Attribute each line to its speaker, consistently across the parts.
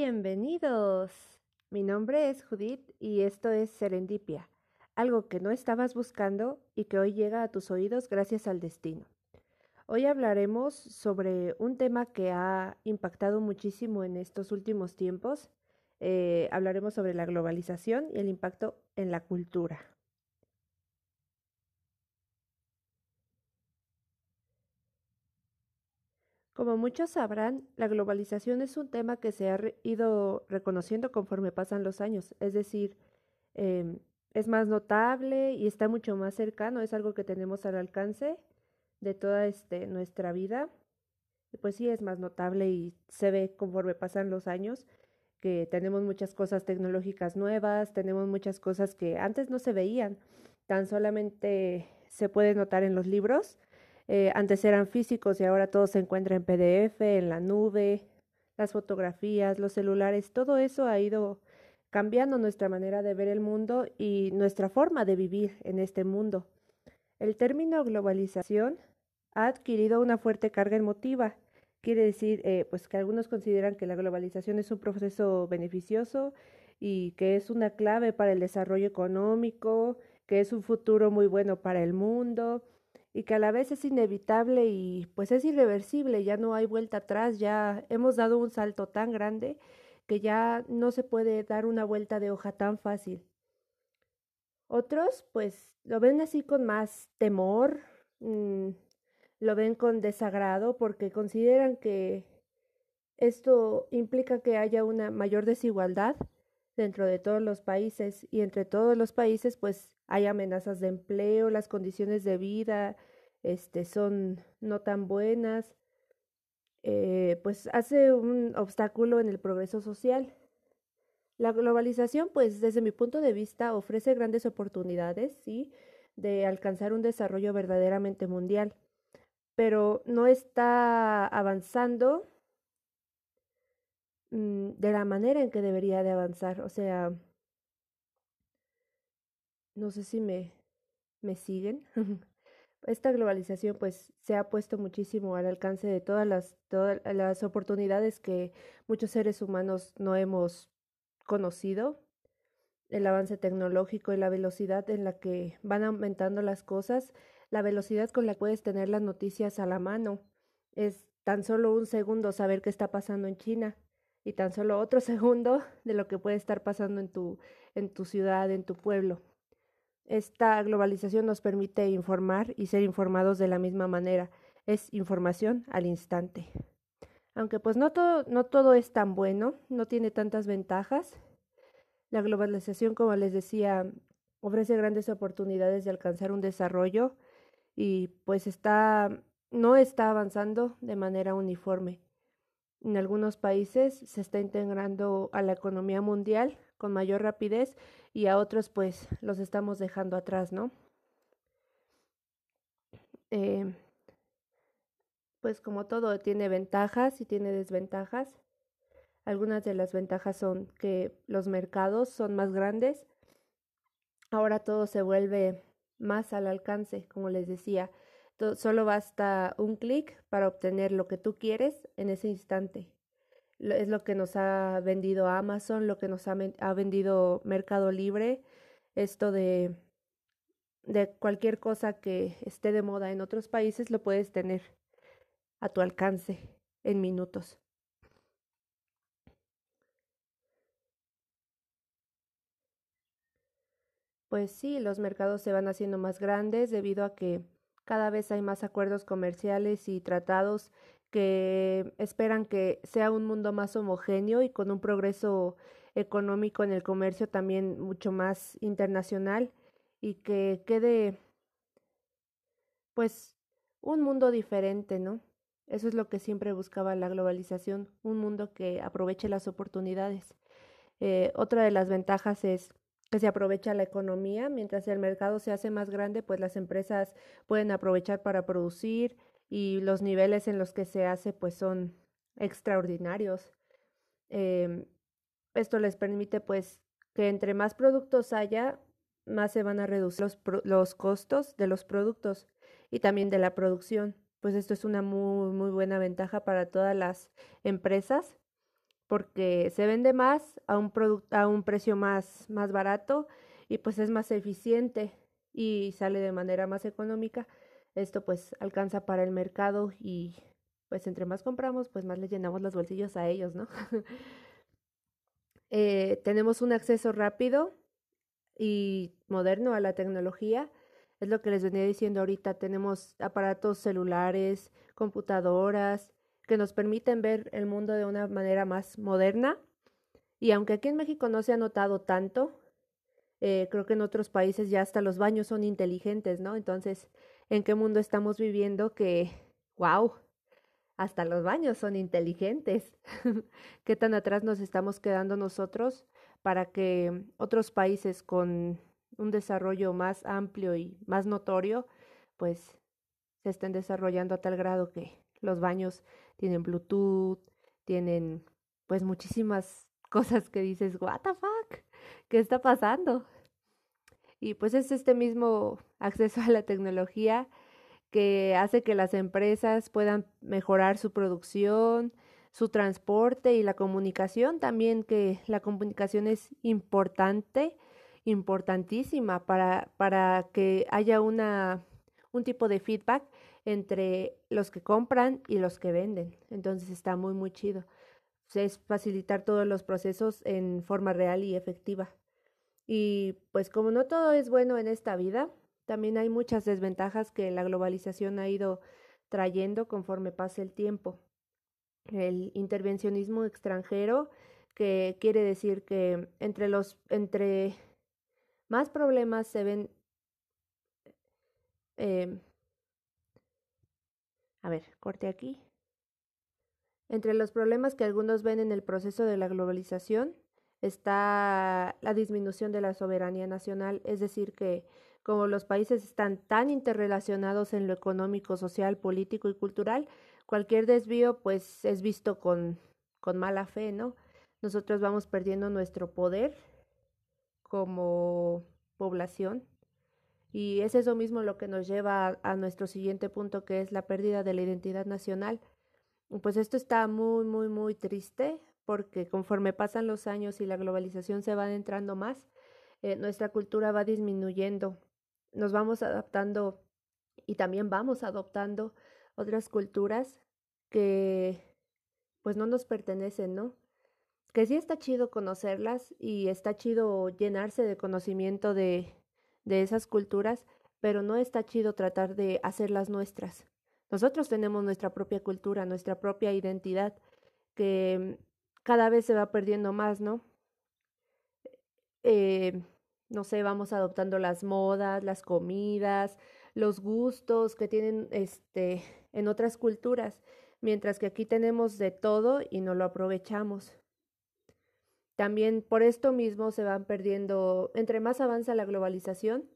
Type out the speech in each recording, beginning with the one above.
Speaker 1: Bienvenidos. Mi nombre es Judith y esto es Serendipia, algo que no estabas buscando y que hoy llega a tus oídos gracias al destino. Hoy hablaremos sobre un tema que ha impactado muchísimo en estos últimos tiempos. Eh, hablaremos sobre la globalización y el impacto en la cultura. Como muchos sabrán, la globalización es un tema que se ha ido reconociendo conforme pasan los años, es decir, em, es más notable y está mucho más cercano, es algo que tenemos al alcance de toda este, nuestra vida. Pues sí, es más notable y se ve conforme pasan los años que tenemos muchas cosas tecnológicas nuevas, tenemos muchas cosas que antes no se veían, tan solamente se puede notar en los libros eh, antes eran físicos y ahora todo se encuentra en PDF, en la nube, las fotografías, los celulares, todo eso ha ido cambiando nuestra manera de ver el mundo y nuestra forma de vivir en este mundo. El término globalización ha adquirido una fuerte carga emotiva. Quiere decir, eh, pues que algunos consideran que la globalización es un proceso beneficioso y que es una clave para el desarrollo económico, que es un futuro muy bueno para el mundo, y que a la vez es inevitable y pues es irreversible, ya no hay vuelta atrás, ya hemos dado un salto tan grande que ya no se puede dar una vuelta de hoja tan fácil. Otros pues lo ven así con más temor, mm, lo ven con desagrado porque consideran que esto implica que haya una mayor desigualdad dentro de todos los países y entre todos los países pues hay amenazas de empleo, las condiciones de vida este, son no tan buenas, eh, pues hace un obstáculo en el progreso social. La globalización, pues desde mi punto de vista, ofrece grandes oportunidades, sí, de alcanzar un desarrollo verdaderamente mundial, pero no está avanzando mm, de la manera en que debería de avanzar. O sea, no sé si me, me siguen. Esta globalización pues se ha puesto muchísimo al alcance de todas las, todas las oportunidades que muchos seres humanos no hemos conocido. El avance tecnológico y la velocidad en la que van aumentando las cosas, la velocidad con la que puedes tener las noticias a la mano. Es tan solo un segundo saber qué está pasando en China y tan solo otro segundo de lo que puede estar pasando en tu, en tu ciudad, en tu pueblo. Esta globalización nos permite informar y ser informados de la misma manera. Es información al instante. Aunque pues no todo, no todo es tan bueno, no tiene tantas ventajas. La globalización, como les decía, ofrece grandes oportunidades de alcanzar un desarrollo y pues está no está avanzando de manera uniforme. En algunos países se está integrando a la economía mundial con mayor rapidez y a otros pues los estamos dejando atrás, ¿no? Eh, pues como todo tiene ventajas y tiene desventajas. Algunas de las ventajas son que los mercados son más grandes. Ahora todo se vuelve más al alcance, como les decía. Solo basta un clic para obtener lo que tú quieres en ese instante es lo que nos ha vendido Amazon, lo que nos ha, vendido Mercado Libre, esto de, de cualquier cosa que esté de moda en otros países lo puedes tener a tu alcance en minutos. Pues sí, los mercados se van haciendo más grandes debido a que cada vez hay más acuerdos comerciales y tratados que esperan que sea un mundo más homogéneo y con un progreso económico en el comercio también mucho más internacional y que quede pues un mundo diferente, ¿no? Eso es lo que siempre buscaba la globalización, un mundo que aproveche las oportunidades. Eh, otra de las ventajas es que se aprovecha la economía, mientras el mercado se hace más grande, pues las empresas pueden aprovechar para producir, y los niveles en los que se hace pues son extraordinarios. Em, esto les permite pues que entre más productos haya, más se van a reducir los, los costos de los productos y también de la producción. Pues esto es una muy, muy buena ventaja para todas las empresas porque se vende más a un, a un precio más, más barato y pues es más eficiente y sale de manera más económica. Esto pues alcanza para el mercado y pues entre más compramos, pues más le llenamos los bolsillos a ellos, ¿no? eh, tenemos un acceso rápido y moderno a la tecnología. Es lo que les venía diciendo ahorita. Tenemos aparatos celulares, computadoras, que nos permiten ver el mundo de una manera más moderna. Y aunque aquí en México no se ha notado tanto, eh, creo que en otros países ya hasta los baños son inteligentes, ¿no? Entonces, ¿en qué mundo estamos viviendo que, wow, hasta los baños son inteligentes? ¿Qué tan atrás nos estamos quedando nosotros para que otros países con un desarrollo más amplio y más notorio, pues se estén desarrollando a tal grado que los baños tienen Bluetooth, tienen pues muchísimas cosas que dices, what the fuck, ¿qué está pasando? Y pues es este mismo acceso a la tecnología que hace que las empresas puedan mejorar su producción, su transporte y la comunicación también, que la comunicación es importante, importantísima para, para que haya una, un tipo de feedback entre los que compran y los que venden. Entonces está muy, muy chido. Es facilitar todos los procesos en forma real y efectiva. Y pues como no todo es bueno en esta vida, también hay muchas desventajas que la globalización ha ido trayendo conforme pasa el tiempo. El intervencionismo extranjero, que quiere decir que entre los entre más problemas se ven eh, a ver, corte aquí. Entre los problemas que algunos ven en el proceso de la globalización está la disminución de la soberanía nacional, es decir, que como los países están tan interrelacionados en lo económico, social, político y cultural, cualquier desvío pues es visto con, con mala fe, ¿no? Nosotros vamos perdiendo nuestro poder como población y es eso mismo lo que nos lleva a, nuestro siguiente punto, que es la pérdida de la identidad nacional. Pues esto está muy, muy, muy triste, porque conforme pasan los años y la globalización se va entrando más, eh, nuestra cultura va disminuyendo. Nos vamos adaptando y también vamos adoptando otras culturas que pues no nos pertenecen, ¿no? Que sí está chido conocerlas y está chido llenarse de conocimiento de, de esas culturas, pero no está chido tratar de hacerlas nuestras. Nosotros tenemos nuestra propia cultura, nuestra propia identidad, que cada vez se va perdiendo más, ¿no? Eh, no sé, vamos adoptando las modas, las comidas, los gustos que tienen este en otras culturas, mientras que aquí tenemos de todo y no lo aprovechamos. También por esto mismo se van perdiendo, entre más avanza la globalización,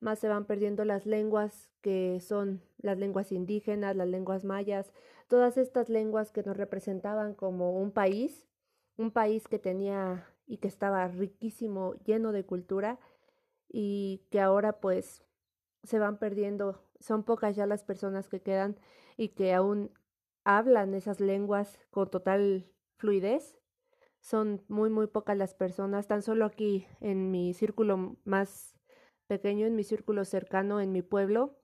Speaker 1: más se van perdiendo las lenguas que son las lenguas indígenas, las lenguas mayas, todas estas lenguas que nos representaban como un país, un país que tenía y que estaba riquísimo, lleno de cultura y que ahora pues se van perdiendo, son pocas ya las personas que quedan y que aún hablan esas lenguas con total fluidez son muy, muy pocas las personas, tan solo aquí en mi círculo más pequeño, en mi círculo cercano, en mi pueblo,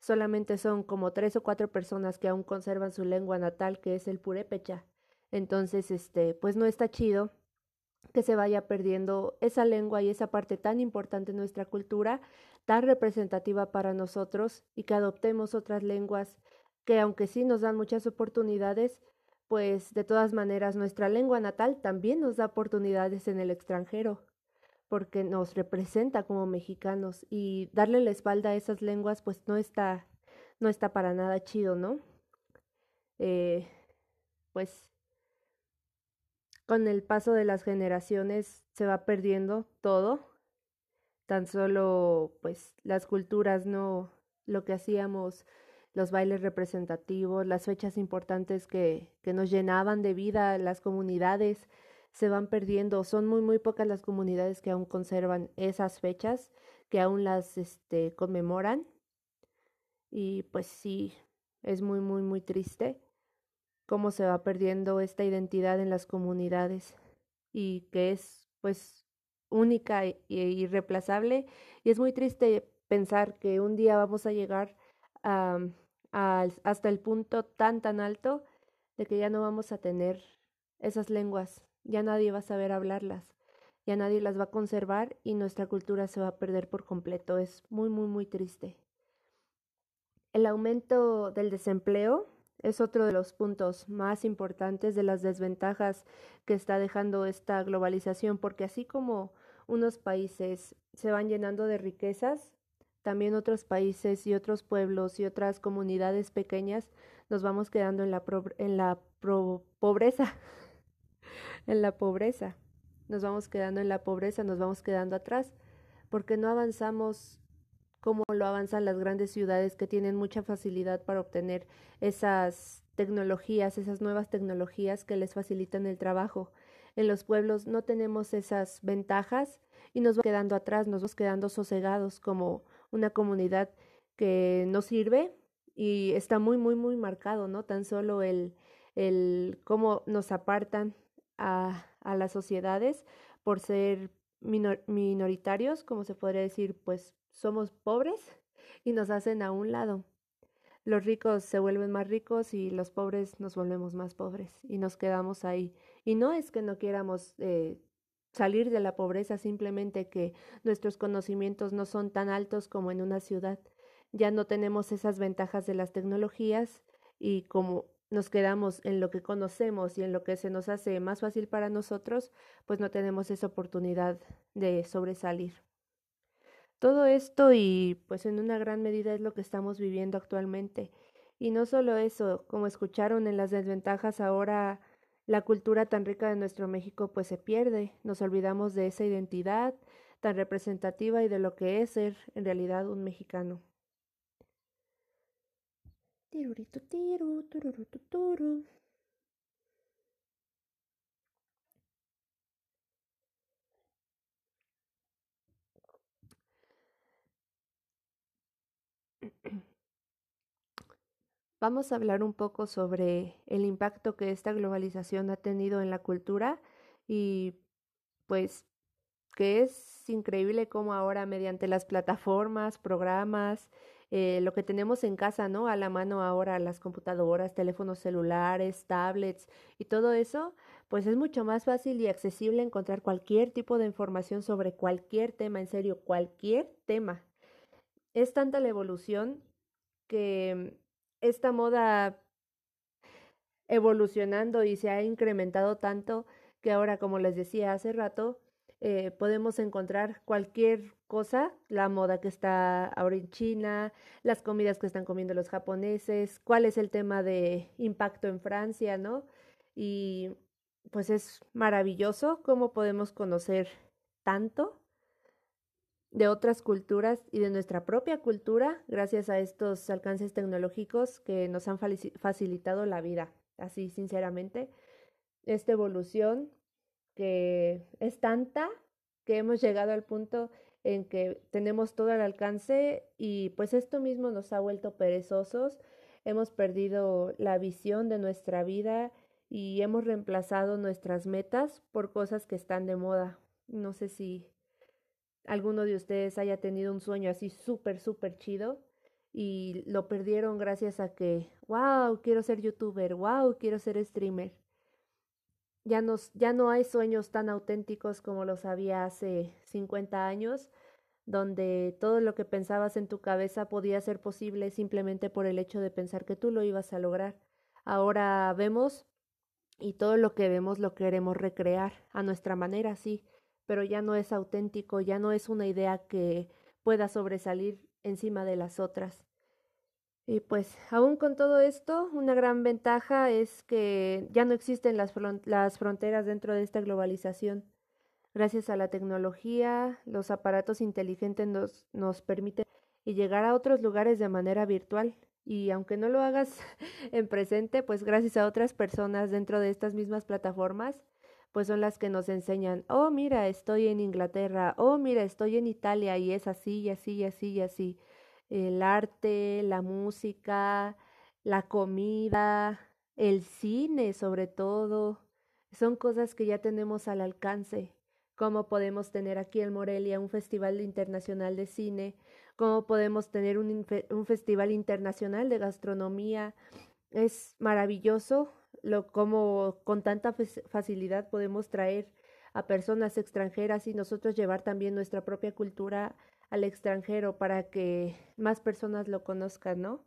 Speaker 1: solamente son como tres o cuatro personas que aún conservan su lengua natal, que es el purépecha. Entonces, este, pues no está chido que se vaya perdiendo esa lengua y esa parte tan importante de nuestra cultura, tan representativa para nosotros, y que adoptemos otras lenguas que aunque sí nos dan muchas oportunidades, pues de todas maneras nuestra lengua natal también nos da oportunidades en el extranjero, porque nos representa como mexicanos y darle la espalda a esas lenguas pues no está, no está para nada chido, ¿no? Eh, pues con el paso de las generaciones se va perdiendo todo, tan solo pues las culturas no, lo que hacíamos los bailes representativos, las fechas importantes que, que nos llenaban de vida las comunidades se van perdiendo. Son muy, muy pocas las comunidades que aún conservan esas fechas, que aún las este, conmemoran. Y pues sí, es muy, muy, muy triste. cómo se va perdiendo esta identidad en las comunidades y que es pues única e irreemplazable y es muy triste pensar que un día vamos a llegar a, hasta el punto tan tan alto de que ya no vamos a tener esas lenguas, ya nadie va a saber hablarlas, ya nadie las va a conservar y nuestra cultura se va a perder por completo. Es muy, muy, muy triste. El aumento del desempleo es otro de los puntos más importantes de las desventajas que está dejando esta globalización, porque así como unos países se van llenando de riquezas, también otros países y otros pueblos y otras comunidades pequeñas nos vamos quedando en la, en la pobreza, en la pobreza, nos vamos quedando en la pobreza, nos vamos quedando atrás, porque no avanzamos como lo avanzan las grandes ciudades que tienen mucha facilidad para obtener esas tecnologías, esas nuevas tecnologías que les facilitan el trabajo. En los pueblos no tenemos esas ventajas y nos vamos quedando atrás, nos vamos quedando sosegados como una comunidad que no sirve y está muy, muy, muy marcado, ¿no? Tan solo el, el cómo nos apartan a, a las sociedades por ser minoritarios, como se podría decir, pues somos pobres y nos hacen a un lado. Los ricos se vuelven más ricos y los pobres nos volvemos más pobres y nos quedamos ahí. Y no es que no quieramos eh, salir de la pobreza, simplemente que nuestros conocimientos no son tan altos como en una ciudad. Ya no tenemos esas ventajas de las tecnologías y como nos quedamos en lo que conocemos y en lo que se nos hace más fácil para nosotros, pues no tenemos esa oportunidad de sobresalir. Todo esto y pues en una gran medida es lo que estamos viviendo actualmente. Y no solo eso, como escucharon en las desventajas ahora, la cultura tan rica de nuestro México pues se pierde, nos olvidamos de esa identidad tan representativa y de lo que es ser en realidad un mexicano. Vamos a hablar un poco sobre el impacto que esta globalización ha tenido en la cultura y pues que es increíble cómo ahora mediante las plataformas, programas, eh, lo que tenemos en casa, ¿no? A la mano ahora las computadoras, teléfonos celulares, tablets y todo eso, pues es mucho más fácil y accesible encontrar cualquier tipo de información sobre cualquier tema, en serio, cualquier tema. Es tanta la evolución que esta moda evolucionando y se ha incrementado tanto que ahora, como les decía hace rato, eh, podemos encontrar cualquier cosa, la moda que está ahora en China, las comidas que están comiendo los japoneses, cuál es el tema de impacto en Francia, ¿no? Y pues es maravilloso cómo podemos conocer tanto de otras culturas y de nuestra propia cultura gracias a estos alcances tecnológicos que nos han facilitado la vida. Así, sinceramente, esta evolución que es tanta que hemos llegado al punto en que tenemos todo al alcance y pues esto mismo nos ha vuelto perezosos, hemos perdido la visión de nuestra vida y hemos reemplazado nuestras metas por cosas que están de moda. No sé si alguno de ustedes haya tenido un sueño así súper, súper chido y lo perdieron gracias a que, wow, quiero ser youtuber, wow, quiero ser streamer. Ya, nos, ya no hay sueños tan auténticos como los había hace 50 años, donde todo lo que pensabas en tu cabeza podía ser posible simplemente por el hecho de pensar que tú lo ibas a lograr. Ahora vemos y todo lo que vemos lo queremos recrear a nuestra manera, sí pero ya no es auténtico, ya no es una idea que pueda sobresalir encima de las otras. Y pues aún con todo esto, una gran ventaja es que ya no existen las, las fronteras dentro de esta globalización. Gracias a la tecnología, los aparatos inteligentes nos, nos permiten llegar a otros lugares de manera virtual. Y aunque no lo hagas en presente, pues gracias a otras personas dentro de estas mismas plataformas, pues son las que nos enseñan, oh, mira, estoy en Inglaterra, oh, mira, estoy en Italia y es así y así y así y así. El arte, la música, la comida, el cine sobre todo, son cosas que ya tenemos al alcance. Cómo podemos tener aquí en Morelia un festival internacional de cine, cómo podemos tener un, un festival internacional de gastronomía. Es maravilloso lo cómo con tanta facilidad podemos traer a personas extranjeras y nosotros llevar también nuestra propia cultura al extranjero para que más personas lo conozcan, ¿no?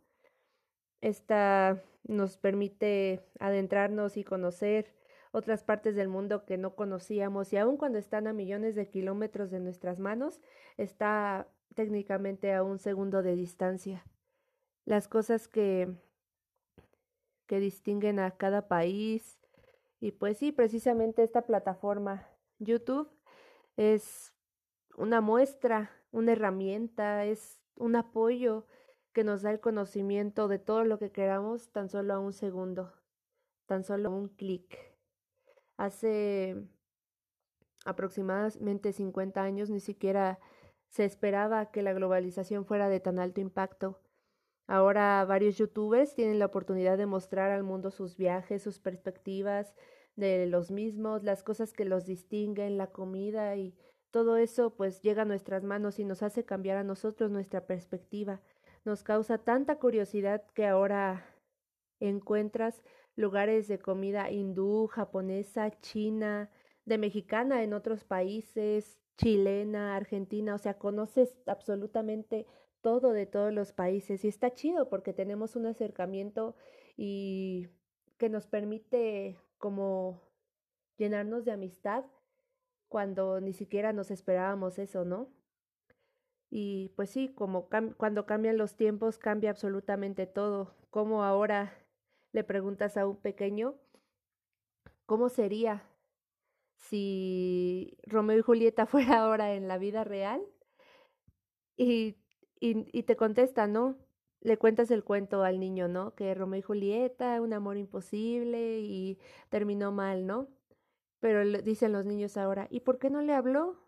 Speaker 1: Esta nos permite adentrarnos y conocer otras partes del mundo que no conocíamos y aun cuando están a millones de kilómetros de nuestras manos, está técnicamente a un segundo de distancia. Las cosas que, que distinguen a cada país y pues sí, precisamente esta plataforma YouTube es una muestra, una herramienta, es un apoyo que nos da el conocimiento de todo lo que queramos tan solo a un segundo, tan solo un clic. Hace aproximadamente 50 años ni siquiera se esperaba que la globalización fuera de tan alto impacto. Ahora varios youtubers tienen la oportunidad de mostrar al mundo sus viajes, sus perspectivas de los mismos, las cosas que los distinguen, la comida y todo eso pues llega a nuestras manos y nos hace cambiar a nosotros nuestra perspectiva. Nos causa tanta curiosidad que ahora encuentras lugares de comida hindú, japonesa, china, de mexicana en otros países, chilena, argentina, o sea, conoces absolutamente todo de todos los países y está chido porque tenemos un acercamiento y que nos permite como llenarnos de amistad cuando ni siquiera nos esperábamos eso, ¿no? Y pues sí, como cuando cambian los tiempos, cambia absolutamente todo. Como ahora le preguntas a un pequeño, ¿cómo sería si Romeo y Julieta fuera ahora en la vida real? Y, y, y te contesta, ¿no? Le cuentas el cuento al niño, ¿no? Que Romeo y Julieta, un amor imposible y terminó mal, ¿no? Pero dicen los niños ahora, ¿y por qué no le habló?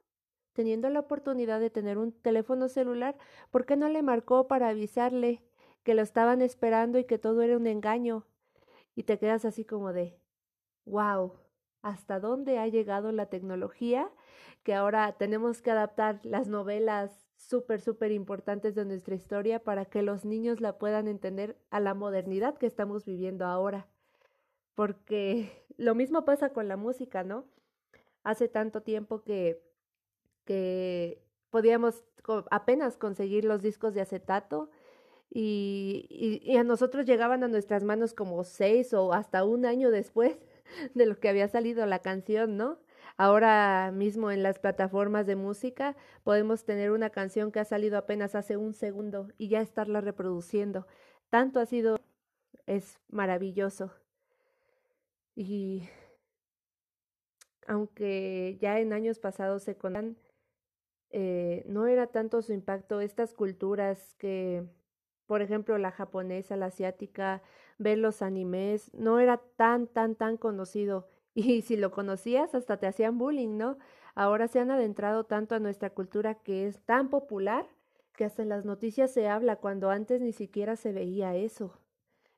Speaker 1: teniendo la oportunidad de tener un teléfono celular, ¿por qué no le marcó para avisarle que lo estaban esperando y que todo era un engaño? Y te quedas así como de, wow, ¿hasta dónde ha llegado la tecnología? Que ahora tenemos que adaptar las novelas súper, súper importantes de nuestra historia para que los niños la puedan entender a la modernidad que estamos viviendo ahora. Porque lo mismo pasa con la música, ¿no? Hace tanto tiempo que que podíamos apenas conseguir los discos de acetato y, y, a nosotros llegaban a nuestras manos como seis o hasta un año después de lo que había salido la canción, ¿no? Ahora mismo en las plataformas de música podemos tener una canción que ha salido apenas hace un segundo y ya estarla reproduciendo. Tanto ha sido, es maravilloso. Y aunque ya en años pasados se conan eh, no era tanto su impacto estas culturas que, por ejemplo, la japonesa, la asiática, ver los animes, no era tan, tan, tan conocido. Y si lo conocías, hasta te hacían bullying, ¿no? Ahora se han adentrado tanto a nuestra cultura que es tan popular que hasta en las noticias se habla cuando antes ni siquiera se veía eso.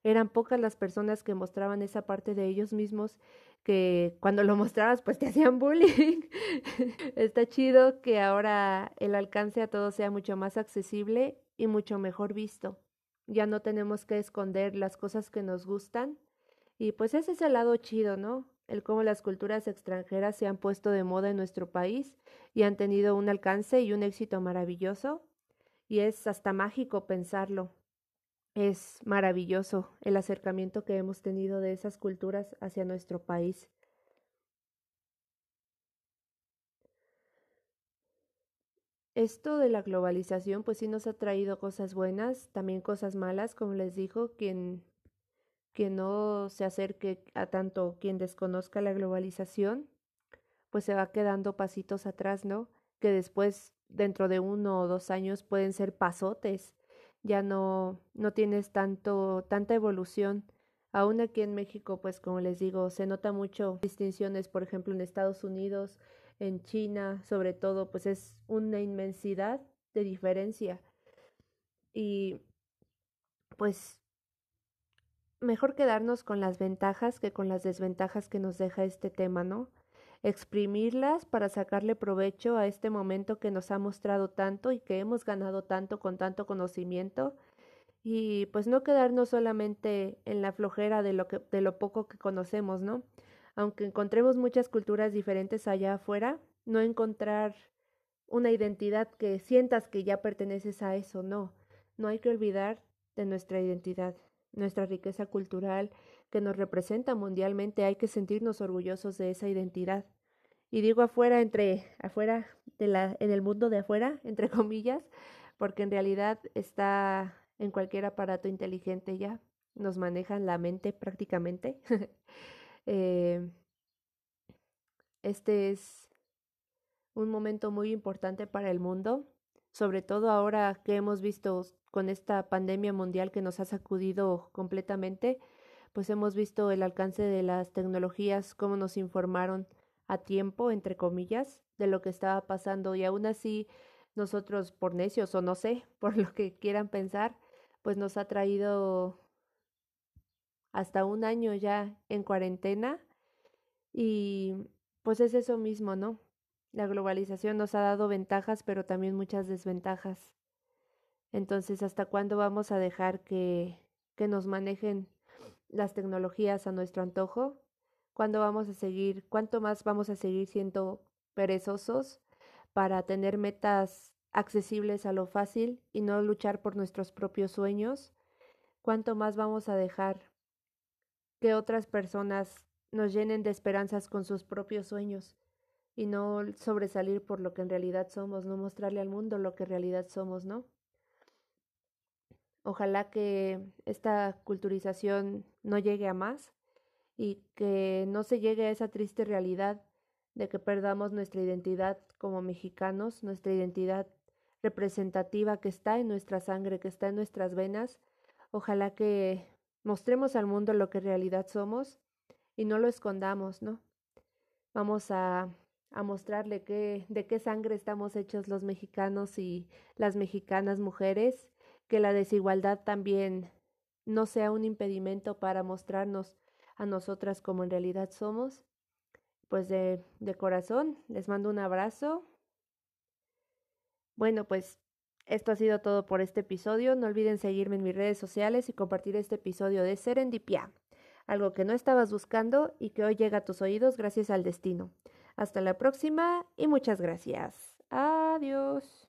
Speaker 1: Eran pocas las personas que mostraban esa parte de ellos mismos que cuando lo mostrabas pues te hacían bullying. Está chido que ahora el alcance a todo sea mucho más accesible y mucho mejor visto. Ya no tenemos que esconder las cosas que nos gustan. Y pues ese es el lado chido, ¿no? El cómo las culturas extranjeras se han puesto de moda en nuestro país y han tenido un alcance y un éxito maravilloso. Y es hasta mágico pensarlo. Es maravilloso el acercamiento que hemos tenido de esas culturas hacia nuestro país. Esto de la globalización pues sí nos ha traído cosas buenas, también cosas malas, como les dijo, quien, quien no se acerque a tanto, quien desconozca la globalización, pues se va quedando pasitos atrás, ¿no? Que después, dentro de uno o dos años, pueden ser pasotes ya no, no tienes tanto, tanta evolución. Aún aquí en México, pues como les digo, se nota mucho distinciones, por ejemplo, en Estados Unidos, en China, sobre todo, pues es una inmensidad de diferencia. Y pues mejor quedarnos con las ventajas que con las desventajas que nos deja este tema, ¿no? Exprimirlas para sacarle provecho a este momento que nos ha mostrado tanto y que hemos ganado tanto con tanto conocimiento y pues no quedarnos solamente en la flojera de lo que de lo poco que conocemos, ¿no? Aunque encontremos muchas culturas diferentes allá afuera, no encontrar una identidad que sientas que ya perteneces a eso, no. No hay que olvidar de nuestra identidad, nuestra riqueza cultural que nos representa mundialmente, hay que sentirnos orgullosos de esa identidad. Y digo afuera entre afuera de la en el mundo de afuera, entre comillas, porque en realidad está en cualquier aparato inteligente ya, nos manejan la mente prácticamente. eh, este es un momento muy importante para el mundo, sobre todo ahora que hemos visto con esta pandemia mundial que nos ha sacudido completamente, pues hemos visto el alcance de las tecnologías, cómo nos informaron a tiempo, entre comillas, de lo que estaba pasando y aún así nosotros por necios o no sé, por lo que quieran pensar, pues nos ha traído hasta un año ya en cuarentena y pues es eso mismo, ¿no? La globalización nos ha dado ventajas, pero también muchas desventajas. Entonces, ¿hasta cuándo vamos a dejar que, que nos manejen las tecnologías a nuestro antojo? ¿Cuándo vamos a seguir, cuánto más vamos a seguir siendo perezosos para tener metas accesibles a lo fácil y no luchar por nuestros propios sueños, cuánto más vamos a dejar que otras personas nos llenen de esperanzas con sus propios sueños y no sobresalir por lo que en realidad somos, no mostrarle al mundo lo que en realidad somos, ¿no? Ojalá que esta culturización no llegue a más y que no se llegue a esa triste realidad de que perdamos nuestra identidad como mexicanos, nuestra identidad representativa que está en nuestra sangre, que está en nuestras venas. Ojalá que mostremos al mundo lo que en realidad somos y no lo escondamos, ¿no? Vamos a, a mostrarle que, de qué sangre estamos hechos los mexicanos y las mexicanas mujeres, que la desigualdad también no sea un impedimento para mostrarnos a nosotras como en realidad somos. Pues de, de corazón, les mando un abrazo, bueno, pues esto ha sido todo por este episodio. No olviden seguirme en mis redes sociales y compartir este episodio de Serendipia, algo que no estabas buscando y que hoy llega a tus oídos gracias al destino. Hasta la próxima y muchas gracias. Adiós.